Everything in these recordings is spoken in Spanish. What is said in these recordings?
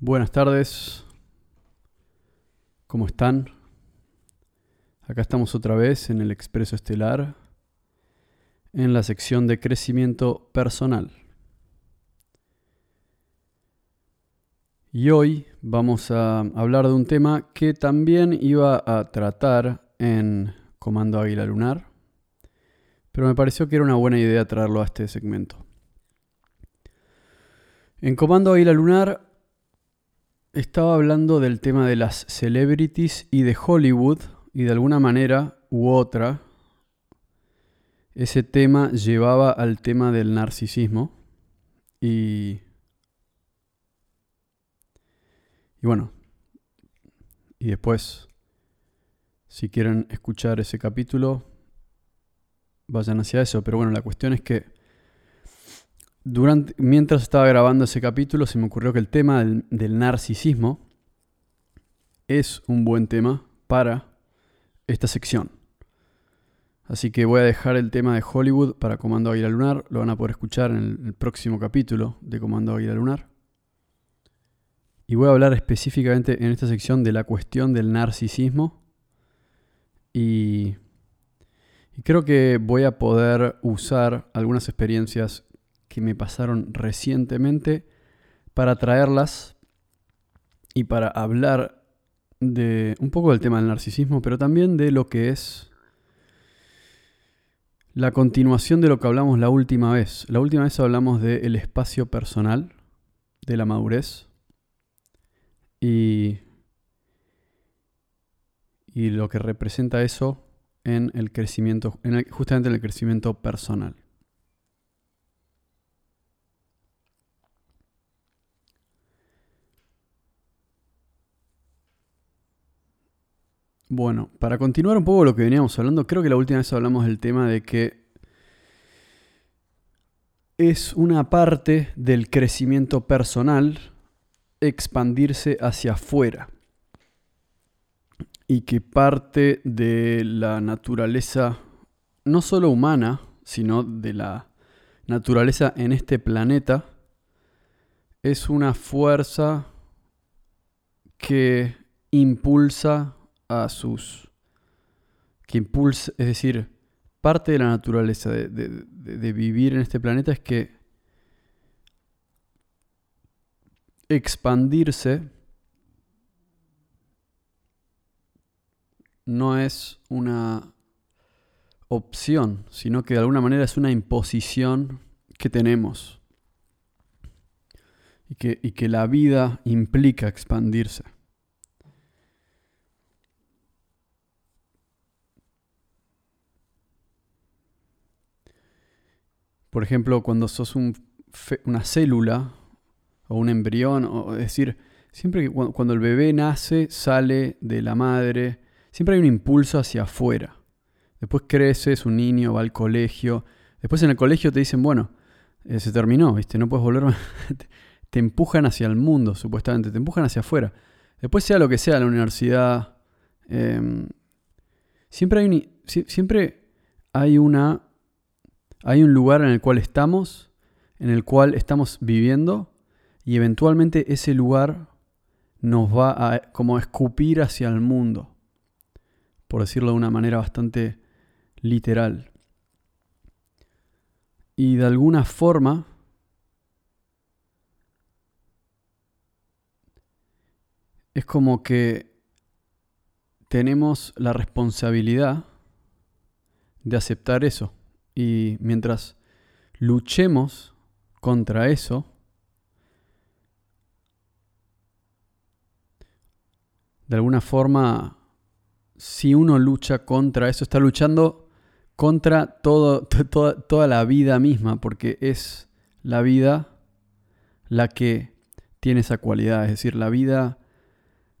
Buenas tardes. ¿Cómo están? Acá estamos otra vez en el Expreso Estelar, en la sección de crecimiento personal. Y hoy vamos a hablar de un tema que también iba a tratar en Comando Águila Lunar, pero me pareció que era una buena idea traerlo a este segmento. En Comando Águila Lunar estaba hablando del tema de las celebrities y de Hollywood, y de alguna manera u otra, ese tema llevaba al tema del narcisismo. Y, y bueno, y después, si quieren escuchar ese capítulo, vayan hacia eso. Pero bueno, la cuestión es que mientras estaba grabando ese capítulo, se me ocurrió que el tema del, narcisismo es un buen tema para esta sección. Así que voy a dejar el tema de Hollywood para Comando Águila Lunar. Lo van a poder escuchar en el, próximo capítulo de Comando Águila Lunar. Y voy a hablar específicamente en esta sección de la cuestión del narcisismo. y creo que voy a poder usar algunas experiencias que me pasaron recientemente para traerlas y para hablar de un poco del tema del narcisismo, pero también de lo que es la continuación de lo que hablamos la última vez. La última vez hablamos del espacio personal, de la madurez y, y lo que representa eso en el crecimiento, en justamente en el crecimiento personal. Bueno, para continuar un poco lo que veníamos hablando, creo que la última vez hablamos del tema de que es una parte del crecimiento personal expandirse hacia afuera y que parte de la naturaleza no solo humana, sino de la naturaleza en este planeta, es una fuerza que impulsa a sus... que impulsa, es decir, parte de la naturaleza de, vivir en este planeta es que expandirse no es una opción, sino que de alguna manera es una imposición que tenemos y que, y que la vida implica expandirse. Por ejemplo, cuando sos una célula o un embrión, o, es decir, siempre que cuando, el bebé nace, sale de la madre, siempre hay un impulso hacia afuera. Después crece, es un niño, va al colegio. Después en el colegio te dicen, bueno, eh, se terminó, ¿viste? No puedes volver. te empujan hacia el mundo, supuestamente, te empujan hacia afuera. Después sea lo que sea, la universidad. Em, siempre, hay siempre hay una hay un lugar en el cual estamos, en el cual estamos viviendo y eventualmente ese lugar nos va a como escupir hacia el mundo, por decirlo de una manera bastante literal. Y de alguna forma es como que tenemos la responsabilidad de aceptar eso. Y mientras luchemos contra eso, de alguna forma, si uno lucha contra eso, está luchando contra todo, toda la vida misma, porque es la vida la que tiene esa cualidad. Es decir, la vida,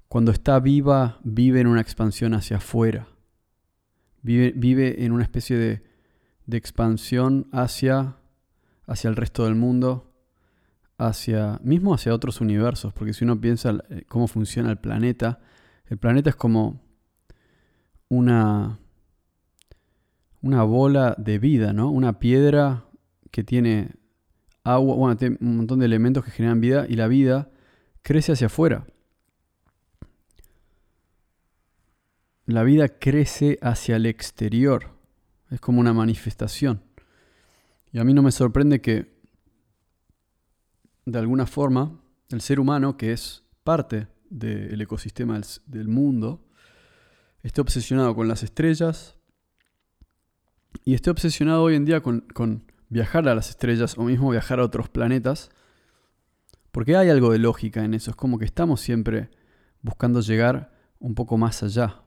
cuando está viva, vive en una expansión hacia afuera. Vive, vive en una especie de de expansión hacia, hacia el resto del mundo, hacia, mismo hacia otros universos, porque si uno piensa eh, cómo funciona el planeta, el planeta es como una, una bola de vida, ¿no? Una piedra que tiene agua, bueno, tiene un montón de elementos que generan vida y la vida crece hacia afuera. La vida crece hacia el exterior. Es como una manifestación. Y a mí no me sorprende que, de alguna forma, el ser humano, que es parte del ecosistema del, mundo, esté obsesionado con las estrellas y esté obsesionado hoy en día con, con viajar a las estrellas o mismo viajar a otros planetas, porque hay algo de lógica en eso, es como que estamos siempre buscando llegar un poco más allá.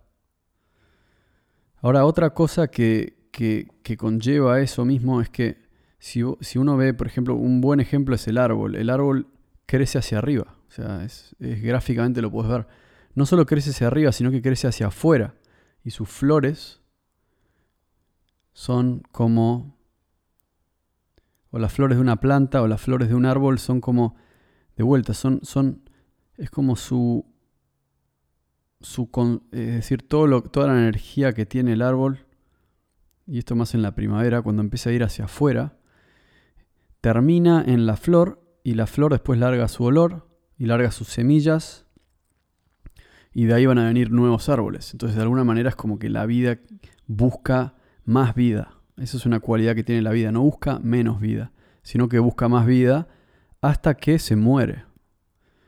Ahora, otra cosa que, que, conlleva eso mismo es que si, uno ve, por ejemplo, un buen ejemplo es el árbol. El árbol crece hacia arriba. O sea, es, gráficamente lo puedes ver. No solo crece hacia arriba, sino que crece hacia afuera. Y sus flores son como... O las flores de una planta o las flores de un árbol son como... De vuelta, son... son es como su... su es decir, todo lo, toda la energía que tiene el árbol y esto más en la primavera, cuando empieza a ir hacia afuera, termina en la flor y la flor después larga su olor y larga sus semillas y de ahí van a venir nuevos árboles. Entonces de alguna manera es como que la vida busca más vida. Esa es una cualidad que tiene la vida, no busca menos vida, sino que busca más vida hasta que se muere.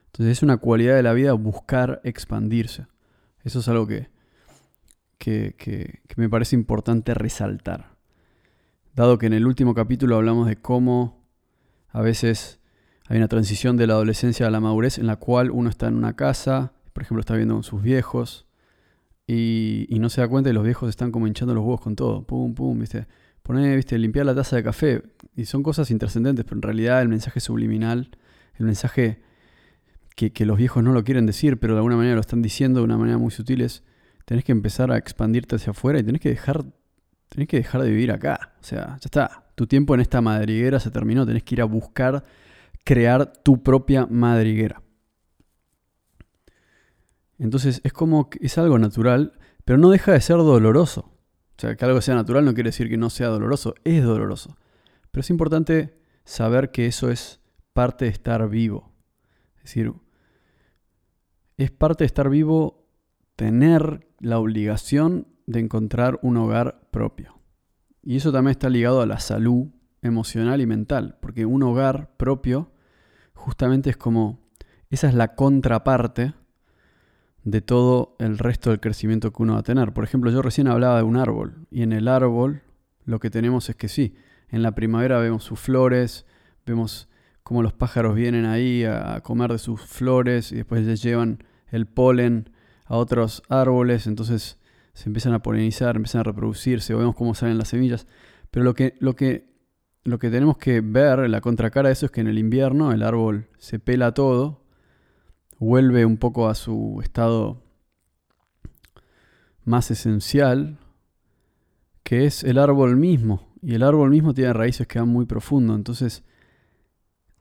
Entonces es una cualidad de la vida buscar expandirse. Eso es algo que, que, me parece importante resaltar. Dado que en el último capítulo hablamos de cómo a veces hay una transición de la adolescencia a la madurez en la cual uno está en una casa, por ejemplo, está viendo con sus viejos y, no se da cuenta y los viejos están como hinchando los huevos con todo. Pum, pum, viste. Poner, viste, limpiar la taza de café. Y son cosas intrascendentes, pero en realidad el mensaje subliminal, el mensaje que, que, los viejos no lo quieren decir, pero de alguna manera lo están diciendo de una manera muy sutil es, tenés que empezar a expandirte hacia afuera y tenés que dejar, tenés que dejar de vivir acá. O sea, ya está. Tu tiempo en esta madriguera se terminó. Tenés que ir a buscar crear tu propia madriguera. Entonces es como que es algo natural, pero no deja de ser doloroso. O sea, que algo sea natural no quiere decir que no sea doloroso, es doloroso. Pero es importante saber que eso es parte de estar vivo. Es decir, es parte de estar vivo tener la obligación de encontrar un hogar propio. Y eso también está ligado a la salud emocional y mental, porque un hogar propio justamente es como, esa es la contraparte de todo el resto del crecimiento que uno va a tener. Por ejemplo, yo recién hablaba de un árbol, y en el árbol lo que tenemos es que sí, en la primavera vemos sus flores, vemos cómo los pájaros vienen ahí a comer de sus flores y después les llevan el polen a otros árboles, entonces se empiezan a polinizar, empiezan a reproducirse, vemos cómo salen las semillas. Pero lo que, lo que, lo que tenemos que ver, la contracara de eso es que en el invierno el árbol se pela todo, vuelve un poco a su estado más esencial, que es el árbol mismo. Y el árbol mismo tiene raíces que van muy profundo. Entonces,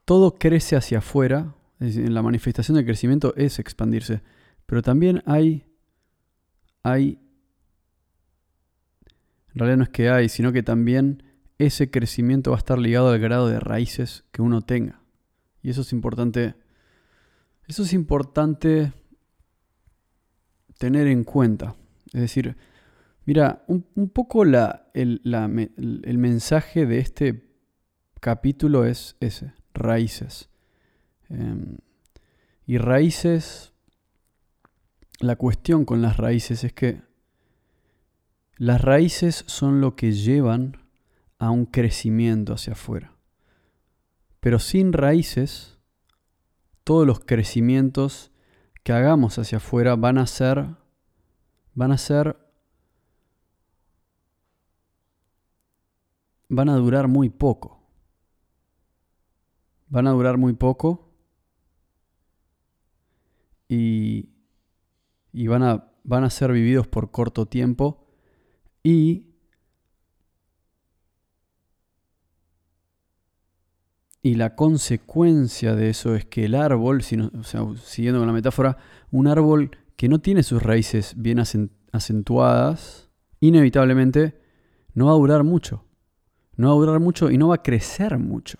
todo crece hacia afuera. la manifestación del crecimiento es expandirse. Pero también hay, hay, en realidad no es que hay, sino que también ese crecimiento va a estar ligado al grado de raíces que uno tenga. Y eso es importante, eso es importante tener en cuenta. Es decir, mira, un, poco la, el, mensaje de este capítulo es ese, raíces. Em, y raíces la cuestión con las raíces es que las raíces son lo que llevan a un crecimiento hacia afuera. Pero sin raíces, todos los crecimientos que hagamos hacia afuera van a ser van a ser van a durar muy poco. Van a durar muy poco y y van a, van a ser vividos por corto tiempo y Y la consecuencia de eso es que el árbol, siguiendo con la metáfora, un árbol que no tiene sus raíces bien acentuadas, inevitablemente no va a durar mucho. No va a durar mucho y no va a crecer mucho.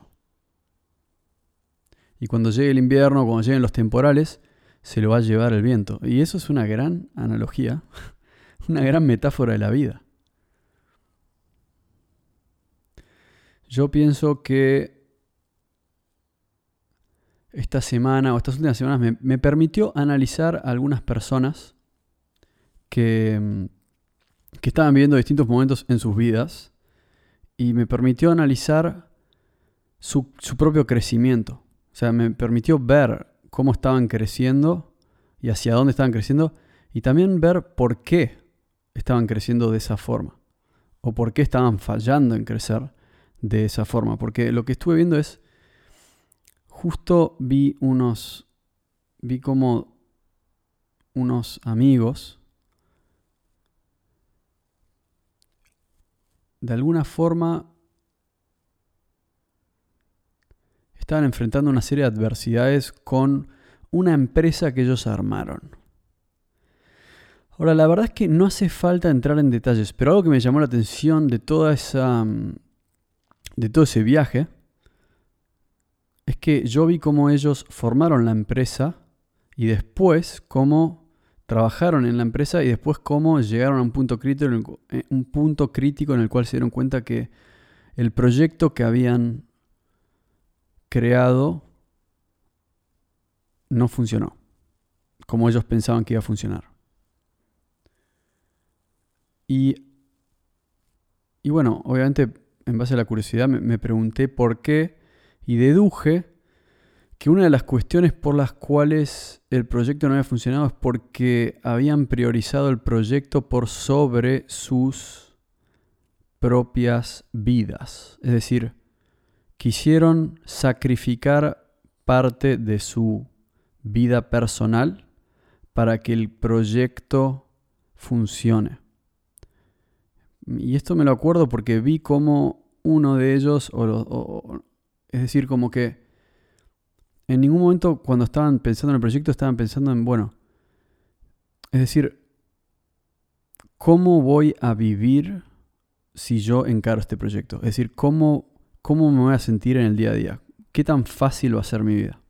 Y cuando llegue el invierno, cuando lleguen los temporales, se lo va a llevar el viento. Y eso es una gran analogía, una gran metáfora de la vida. Yo pienso que esta semana o estas últimas semanas me, permitió analizar a algunas personas que, que estaban viviendo distintos momentos en sus vidas y me permitió analizar su, su propio crecimiento. O sea, me permitió ver cómo estaban creciendo y hacia dónde estaban creciendo y también ver por qué estaban creciendo de esa forma o por qué estaban fallando en crecer de esa forma. Porque lo que estuve viendo es, justo vi unos, vi como unos amigos, de alguna forma estaban enfrentando una serie de adversidades con una empresa que ellos armaron. Ahora, la verdad es que no hace falta entrar en detalles, pero algo que me llamó la atención de toda esa mm, de todo ese viaje es que yo vi cómo ellos formaron la empresa y después cómo trabajaron en la empresa y después cómo llegaron a un punto crítico, eh, un punto crítico en el cual se dieron cuenta que el proyecto que habían creado no funcionó como ellos pensaban que iba a funcionar. Y, y bueno, obviamente en base a la curiosidad, me, pregunté por qué y deduje que una de las cuestiones por las cuales el proyecto no había funcionado es porque habían priorizado el proyecto por sobre sus propias vidas. Es decir, quisieron sacrificar parte de su vida personal para que el proyecto funcione. Y esto me lo acuerdo porque vi como uno de ellos, o, es decir, como que en ningún momento cuando estaban pensando en el proyecto estaban pensando en, bueno, es decir, ¿cómo voy a vivir si yo encaro este proyecto? Es decir, ¿cómo, ¿cómo me voy a sentir en el día a día? ¿Qué tan fácil va a ser mi vida?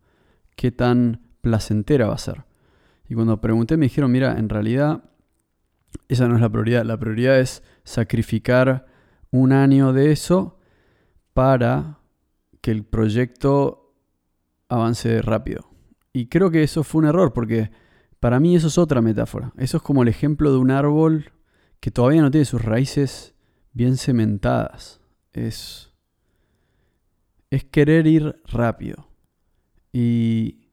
¿Qué tan placentera va a ser? Y cuando pregunté me dijeron, mira, en realidad esa no es la prioridad. La prioridad es sacrificar un año de eso para que el proyecto avance rápido. Y creo que eso fue un error porque para mí eso es otra metáfora. Eso es como el ejemplo de un árbol que todavía no tiene sus raíces bien cementadas. Es, es querer ir rápido. Y,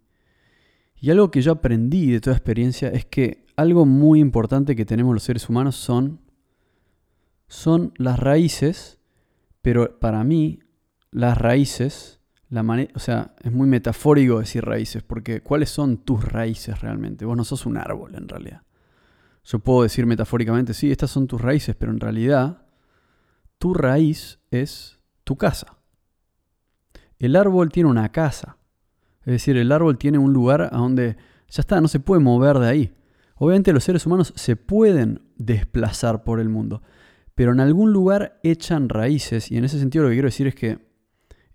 y algo que yo aprendí de toda experiencia es que algo muy importante que tenemos los seres humanos son, son las raíces, pero para mí las raíces, la o sea, es muy metafórico decir raíces, porque ¿cuáles son tus raíces realmente? Vos no sos un árbol en realidad. Yo puedo decir metafóricamente, sí, estas son tus raíces, pero en realidad tu raíz es tu casa. El árbol tiene una casa. Es decir, el árbol tiene un lugar a donde ya está, no se puede mover de ahí. Obviamente los seres humanos se pueden desplazar por el mundo, pero en algún lugar echan raíces y en ese sentido lo que quiero decir es que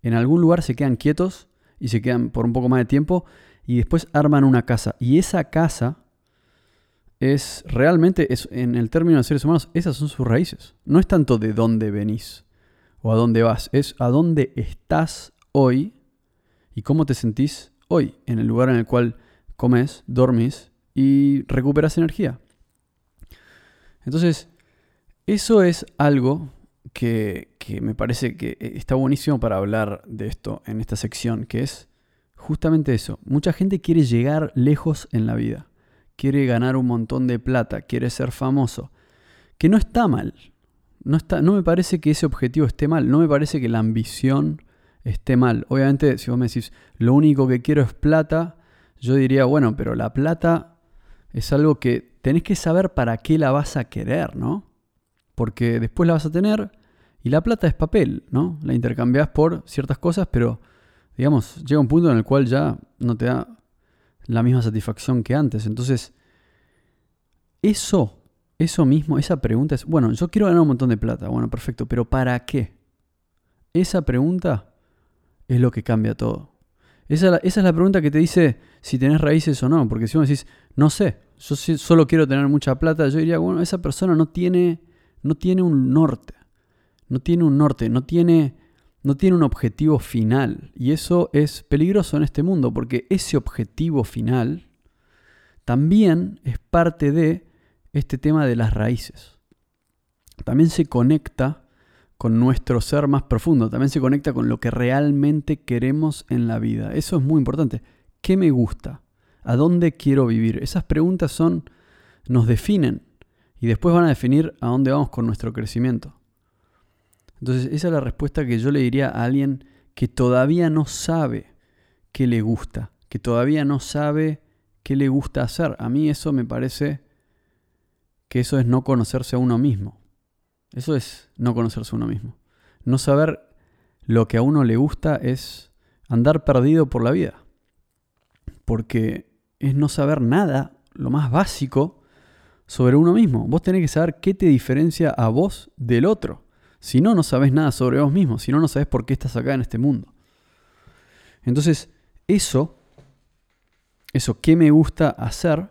en algún lugar se quedan quietos y se quedan por un poco más de tiempo y después arman una casa. Y esa casa es realmente, es, en el término de seres humanos, esas son sus raíces. No es tanto de dónde venís o a dónde vas, es a dónde estás hoy y cómo te sentís hoy, en el lugar en el cual comes, dormís y recuperas energía. Entonces, eso es algo que, me parece que está buenísimo para hablar de esto en esta sección, que es justamente eso. Mucha gente quiere llegar lejos en la vida, quiere ganar un montón de plata, quiere ser famoso, que no está mal. No, está, no me parece que ese objetivo esté mal, no me parece que la ambición esté mal. Obviamente, si vos me decís, lo único que quiero es plata, yo diría, bueno, pero la plata es algo que tenés que saber para qué la vas a querer, ¿no? Porque después la vas a tener y la plata es papel, ¿no? La intercambias por ciertas cosas, pero digamos, llega un punto en el cual ya no te da la misma satisfacción que antes. Entonces, eso, eso mismo, esa pregunta es, bueno, yo quiero ganar un montón de plata, bueno, perfecto, pero ¿para qué? Esa pregunta es lo que cambia todo. Esa, es la pregunta que te dice si tenés raíces o no. Porque si vos decís, no sé, yo solo quiero tener mucha plata, yo diría, bueno, esa persona no tiene, no tiene un norte. No tiene un norte, no tiene, no tiene un objetivo final. Y eso es peligroso en este mundo, porque ese objetivo final también es parte de este tema de las raíces. También se conecta con nuestro ser más profundo, también se conecta con lo que realmente queremos en la vida. Eso es muy importante. ¿Qué me gusta? ¿A dónde quiero vivir? Esas preguntas son nos definen y después van a definir a dónde vamos con nuestro crecimiento. Entonces, esa es la respuesta que yo le diría a alguien que todavía no sabe qué le gusta, que todavía no sabe qué le gusta hacer. A mí eso me parece que eso es no conocerse a uno mismo. Eso es no conocerse uno mismo. No saber lo que a uno le gusta es andar perdido por la vida. Porque es no saber nada, lo más básico, sobre uno mismo. Vos tenés que saber qué te diferencia a vos del otro. Si no, no sabes nada sobre vos mismo. Si no, no sabes por qué estás acá en este mundo. Entonces, eso, eso que me gusta hacer,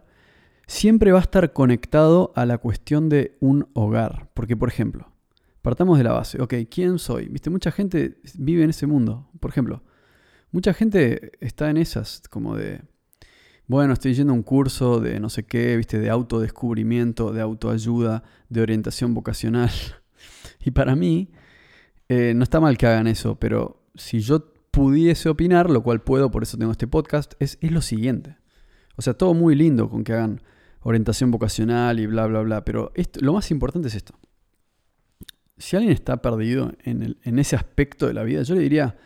siempre va a estar conectado a la cuestión de un hogar. Porque, por ejemplo, partamos de la base. Ok, ¿quién soy? Viste, mucha gente vive en ese mundo. Por ejemplo, mucha gente está en esas, como de, bueno, estoy yendo a un curso de no sé qué, viste, de autodescubrimiento, de autoayuda, de orientación vocacional. y para mí, eh, no está mal que hagan eso, pero si yo pudiese opinar, lo cual puedo, por eso tengo este podcast, es, es lo siguiente. O sea, todo muy lindo con que hagan orientación vocacional y bla, bla, bla. Pero esto, lo más importante es esto. Si alguien está perdido en, ese aspecto de la vida, yo le diría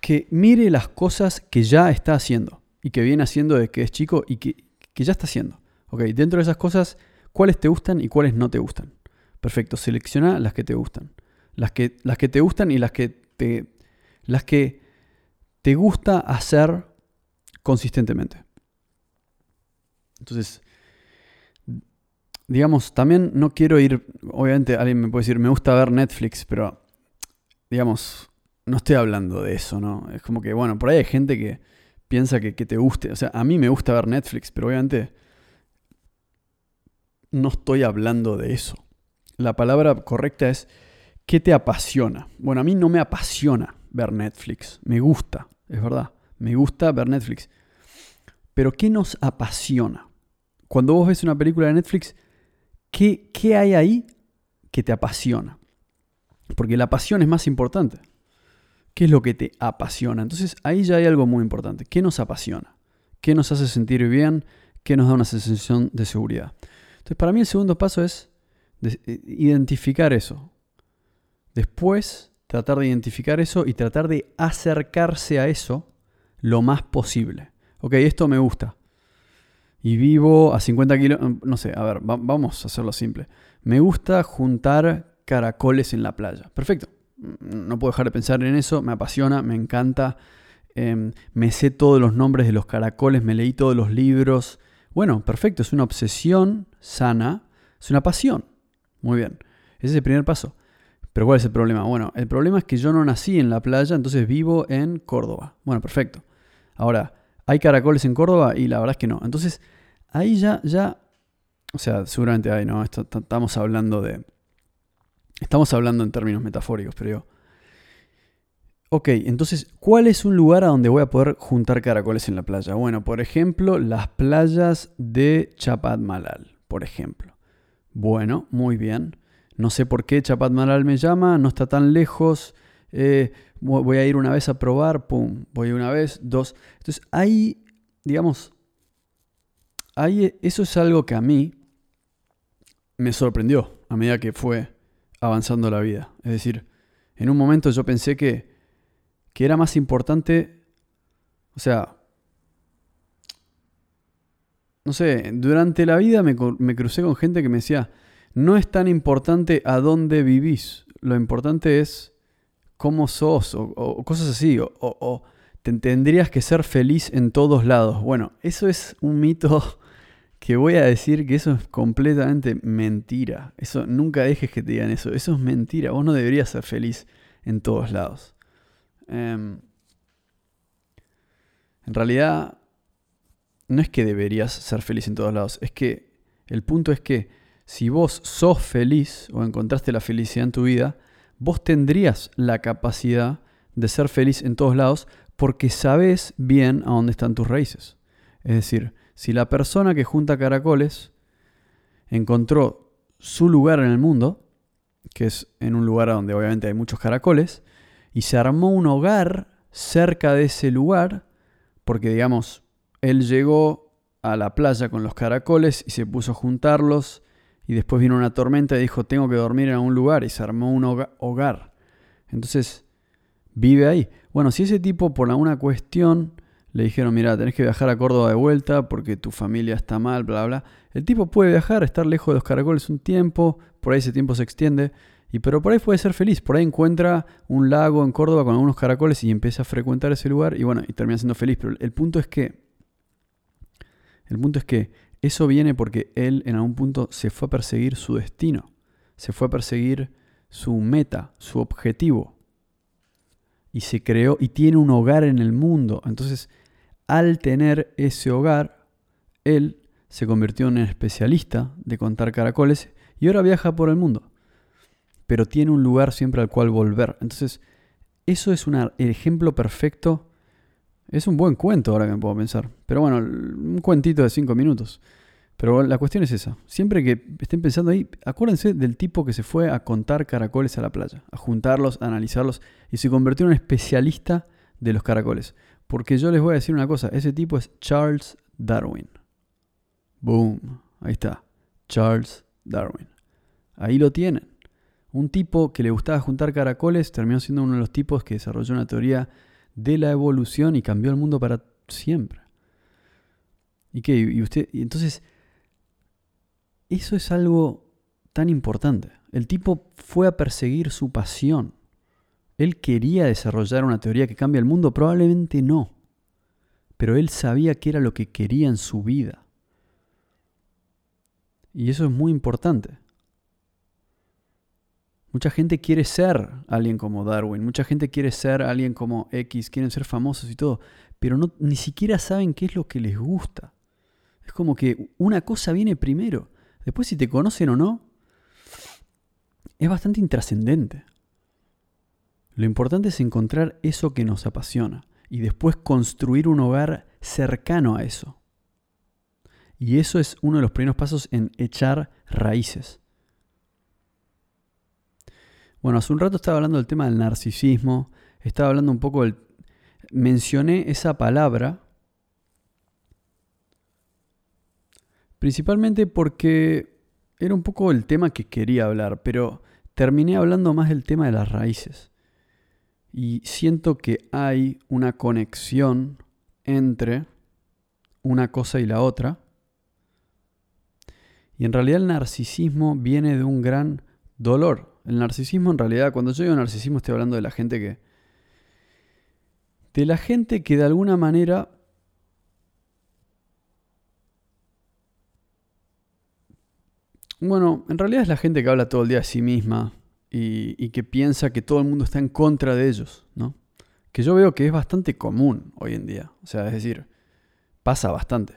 que mire las cosas que ya está haciendo y que viene haciendo desde que es chico y que, ya está haciendo. Okay, dentro de esas cosas, ¿cuáles te gustan y cuáles no te gustan? Perfecto, selecciona las que te gustan. Las que, las que te gustan y las que te, las que te gusta hacer consistentemente. Entonces, digamos, también no quiero ir, obviamente alguien me puede decir, me gusta ver Netflix, pero, digamos, no estoy hablando de eso, ¿no? Es como que, bueno, por ahí hay gente que piensa que, te guste, o sea, a mí me gusta ver Netflix, pero obviamente no estoy hablando de eso. La palabra correcta es, ¿qué te apasiona? Bueno, a mí no me apasiona ver Netflix, me gusta, es verdad, me gusta ver Netflix. Pero ¿qué nos apasiona? Cuando vos ves una película de Netflix, ¿Qué, hay ahí que te apasiona? Porque la pasión es más importante. ¿Qué es lo que te apasiona? Entonces ahí ya hay algo muy importante. ¿Qué nos apasiona? ¿Qué nos hace sentir bien? ¿Qué nos da una sensación de seguridad? Entonces para mí el segundo paso es eh, identificar eso. Después tratar de identificar eso y tratar de acercarse a eso lo más posible. Ok, esto me gusta y vivo a 50 kilómetros, mm, no sé, a ver, vamos a hacerlo simple. Me gusta juntar caracoles en la playa. Perfecto. No puedo dejar de pensar en eso, me apasiona, me encanta. Em, me sé todos los nombres de los caracoles, me leí todos los libros. Bueno, perfecto, es una obsesión sana, es una pasión. Muy bien, ese es el primer paso. Pero ¿cuál es el problema? Bueno, el problema es que yo no nací en la playa, entonces vivo en Córdoba. Bueno, perfecto. Ahora, ¿hay caracoles en Córdoba? Y la verdad es que no. Entonces, ahí ya, ya, o sea, seguramente hay, ¿no? estamos hablando de, estamos hablando en términos metafóricos, pero yo, ok, entonces, ¿cuál es un lugar a donde voy a poder juntar caracoles en la playa? Bueno, por ejemplo, las playas de Chapat Malal, por ejemplo. Bueno, muy bien. No sé por qué Chapat Malal me llama, no está tan lejos. Eh, voy a ir una vez a probar, pum, voy una vez, dos. Entonces ahí, digamos, eso es algo que a mí me sorprendió a medida que fue avanzando la vida. Es decir, en un momento yo pensé que, que era más importante, o sea, no sé, durante la vida me, crucé con gente que me decía, no es tan importante a dónde vivís, lo importante es cómo sos o, cosas así, o, o tendrías que ser feliz en todos lados. Bueno, eso es un mito que voy a decir que eso es completamente mentira. Eso nunca dejes que te digan eso. Eso es mentira. Vos no deberías ser feliz en todos lados. Em, En realidad, no es que deberías ser feliz en todos lados, es que el punto es que si vos sos feliz o encontraste la felicidad en tu vida, vos tendrías la capacidad de ser feliz en todos lados porque sabes bien a dónde están tus raíces. Es decir, si la persona que junta caracoles encontró su lugar en el mundo, que es en un lugar donde obviamente hay muchos caracoles, y se armó un hogar cerca de ese lugar, porque digamos, él llegó a la playa con los caracoles y se puso a juntarlos, y después vino una tormenta y dijo, tengo que dormir en algún lugar, y se armó un hogar. Entonces, vive ahí. Bueno, si ese tipo por alguna cuestión le dijeron, mira, tenés que viajar a Córdoba de vuelta porque tu familia está mal, bla, bla. El tipo puede viajar, estar lejos de los caracoles un tiempo, por ahí ese tiempo se extiende, y pero por ahí puede ser feliz, por ahí encuentra un lago en Córdoba con algunos caracoles y empieza a frecuentar ese lugar y bueno, y termina siendo feliz. Pero el punto es que, el punto es que eso viene porque él en algún punto se fue a perseguir su destino, se fue a perseguir su meta, su objetivo. Y se creó y tiene un hogar en el mundo. Entonces, al tener ese hogar, él se convirtió en especialista de contar caracoles y ahora viaja por el mundo. Pero tiene un lugar siempre al cual volver. Entonces, eso es un ejemplo perfecto. Es un buen cuento ahora que me puedo pensar. Pero bueno, un cuentito de cinco minutos. Pero la cuestión es esa. Siempre que estén pensando ahí, acuérdense del tipo que se fue a contar caracoles a la playa, a juntarlos, a analizarlos y se convirtió en un especialista de los caracoles. Porque yo les voy a decir una cosa, ese tipo es Charles Darwin. Boom, ahí está, Charles Darwin. Ahí lo tienen. Un tipo que le gustaba juntar caracoles terminó siendo uno de los tipos que desarrolló una teoría de la evolución y cambió el mundo para siempre. ¿Y qué? Y usted, entonces, eso es algo tan importante. El tipo fue a perseguir su pasión. ¿Él quería desarrollar una teoría que cambia el mundo? Probablemente no. Pero él sabía que era lo que quería en su vida. Y eso es muy importante. Mucha gente quiere ser alguien como Darwin, mucha gente quiere ser alguien como X, quieren ser famosos y todo, pero no, ni siquiera saben qué es lo que les gusta. Es como que una cosa viene primero, después si te conocen o no, es bastante intrascendente. Lo importante es encontrar eso que nos apasiona y después construir un hogar cercano a eso. Y eso es uno de los primeros pasos en echar raíces. Bueno, hace un rato estaba hablando del tema del narcisismo, estaba hablando un poco del... Mencioné esa palabra principalmente porque era un poco el tema que quería hablar, pero terminé hablando más del tema de las raíces. Y siento que hay una conexión entre una cosa y la otra. Y en realidad el narcisismo viene de un gran dolor. El narcisismo en realidad, cuando yo digo narcisismo estoy hablando de la gente que... De la gente que de alguna manera Bueno, en realidad es la gente que habla todo el día de sí misma, y, que piensa que todo el mundo está en contra de ellos, ¿no? Que yo veo que es bastante común hoy en día. O sea, es decir, pasa bastante.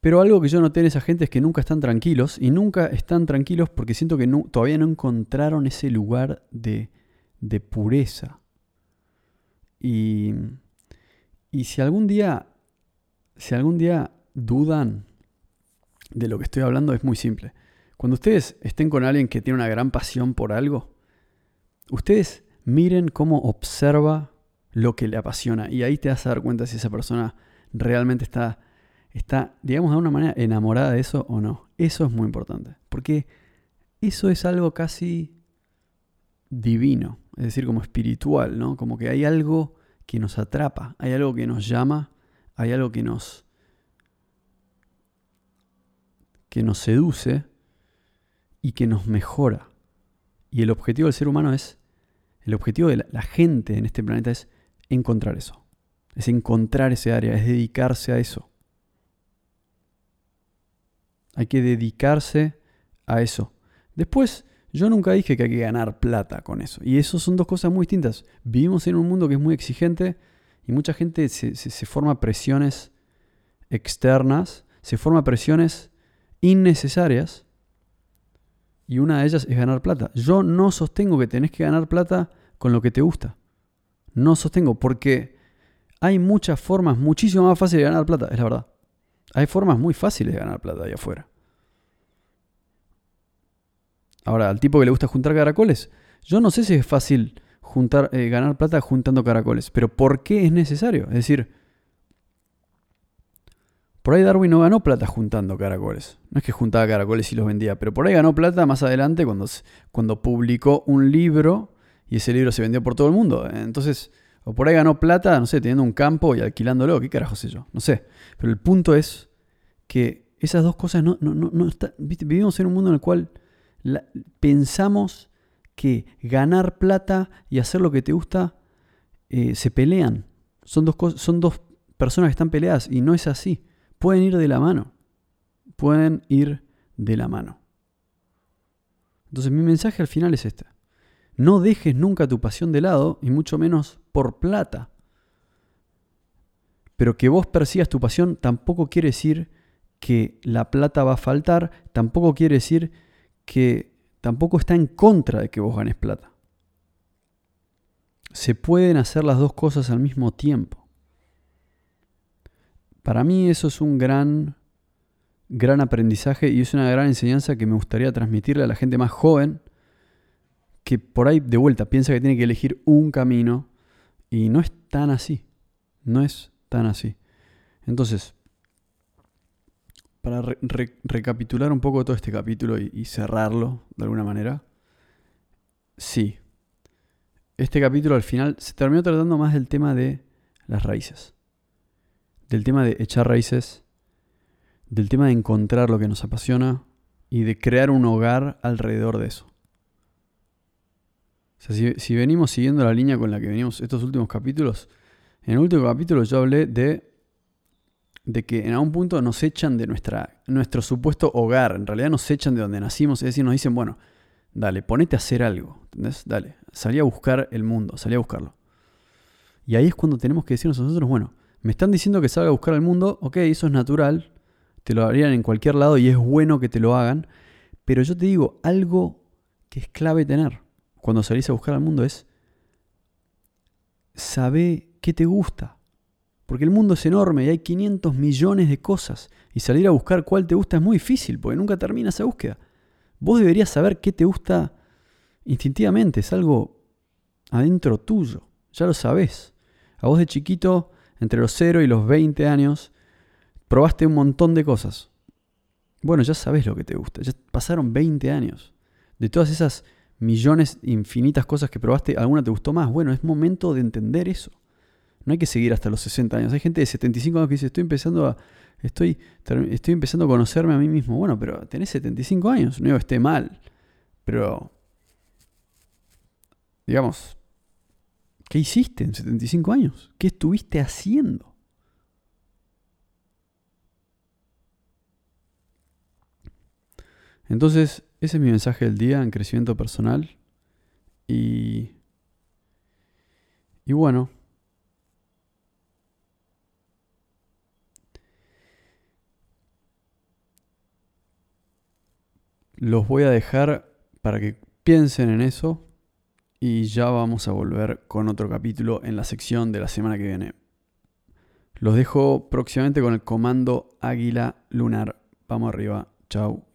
Pero algo que yo noté en esa gente es que nunca están tranquilos y nunca están tranquilos porque siento que todavía no encontraron ese lugar de, de pureza. Y, y si algún día, si algún día dudan de lo que estoy hablando, es muy simple. Cuando ustedes estén con alguien que tiene una gran pasión por algo, ustedes miren cómo observa lo que le apasiona y ahí te vas a dar cuenta si esa persona realmente está, está, digamos, de una manera enamorada de eso o no. Eso es muy importante, porque eso es algo casi divino, es decir, como espiritual, ¿no? Como que hay algo que nos atrapa, hay algo que nos llama, hay algo que nos que nos seduce y que nos mejora. Y el objetivo del ser humano es, el objetivo de la, gente en este planeta es encontrar eso. Es encontrar ese área, es dedicarse a eso. Hay que dedicarse a eso. Después, yo nunca dije que hay que ganar plata con eso. Y eso son dos cosas muy distintas. Vivimos en un mundo que es muy exigente Y mucha gente se, se forma presiones externas, se forma presiones innecesarias y una de ellas es ganar plata. Yo no sostengo que tenés que ganar plata con lo que te gusta. No sostengo porque hay muchas formas muchísimo más fáciles de ganar plata, es la verdad. Hay formas muy fáciles de ganar plata ahí afuera. Ahora, al tipo que le gusta juntar caracoles, yo no sé si es fácil juntar, eh, ganar plata juntando caracoles, pero ¿por qué es necesario? Es decir, por ahí Darwin no ganó plata juntando caracoles. No es que juntaba caracoles y los vendía, pero por ahí ganó plata más adelante cuando, cuando publicó un libro y ese libro se vendió por todo el mundo. Entonces, o por ahí ganó plata, no sé, teniendo un campo y alquilándolo, qué carajo sé yo, no sé. Pero el punto es que esas dos cosas no, no, no, están, vivimos en un mundo en el cual pensamos que ganar plata y hacer lo que te gusta eh, se pelean. Son dos, son dos personas que están peleadas y no es así pueden ir de la mano. Pueden ir de la mano. Entonces mi mensaje al final es este. No dejes nunca tu pasión de lado y mucho menos por plata. Pero que vos persigas tu pasión tampoco quiere decir que la plata va a faltar, tampoco quiere decir que tampoco está en contra de que vos ganes plata. Se pueden hacer las dos cosas al mismo tiempo. Para mí eso es un gran, gran aprendizaje y es una gran enseñanza que me gustaría transmitirle a la gente más joven que por ahí de vuelta piensa que tiene que elegir un camino y no es tan así. No es tan así. Entonces, para recapitular un poco todo este capítulo y, y cerrarlo de alguna manera, sí, este capítulo al final se terminó tratando más del tema de las raíces del tema de echar raíces, del tema de encontrar lo que nos apasiona y de crear un hogar alrededor de eso. O sea, si, venimos siguiendo la línea con la que venimos estos últimos capítulos, en el último capítulo yo hablé de, que en algún punto nos echan de nuestra, nuestro supuesto hogar, en realidad nos echan de donde nacimos, es decir, nos dicen, bueno, dale, ponete a hacer algo, ¿entendés? Dale, salí a buscar el mundo, salí a buscarlo. Y ahí es cuando tenemos que decirnos nosotros, bueno, me están diciendo que salga a buscar al mundo, ok, eso es natural, te lo harían en cualquier lado y es bueno que te lo hagan, pero yo te digo, algo que es clave tener cuando salís a buscar al mundo es, sabe qué te gusta, porque el mundo es enorme y hay 500 millones de cosas y salir a buscar cuál te gusta es muy difícil, porque nunca termina esa búsqueda. Vos deberías saber qué te gusta instintivamente, es algo adentro tuyo, ya lo sabés. A vos de chiquito entre los 0 y los 20 años, probaste un montón de cosas. Bueno, ya sabes lo que te gusta, ya pasaron 20 años. De todas esas millones, infinitas cosas que probaste, ¿alguna te gustó más? Bueno, es momento de entender eso. No hay que seguir hasta los 60 años. Hay gente de 75 años que dice, estoy empezando a, estoy, estoy empezando a conocerme a mí mismo. Bueno, pero tenés 75 años, no digo esté mal, pero digamos, ¿Qué hiciste en 75 años? ¿Qué estuviste haciendo? Entonces, ese es mi mensaje del día en crecimiento personal. Y, y bueno, los voy a dejar para que piensen en eso y ya vamos a volver con otro capítulo en la sección de la semana que viene. Los dejo próximamente con el comando Águila Lunar. Vamos arriba. Chao.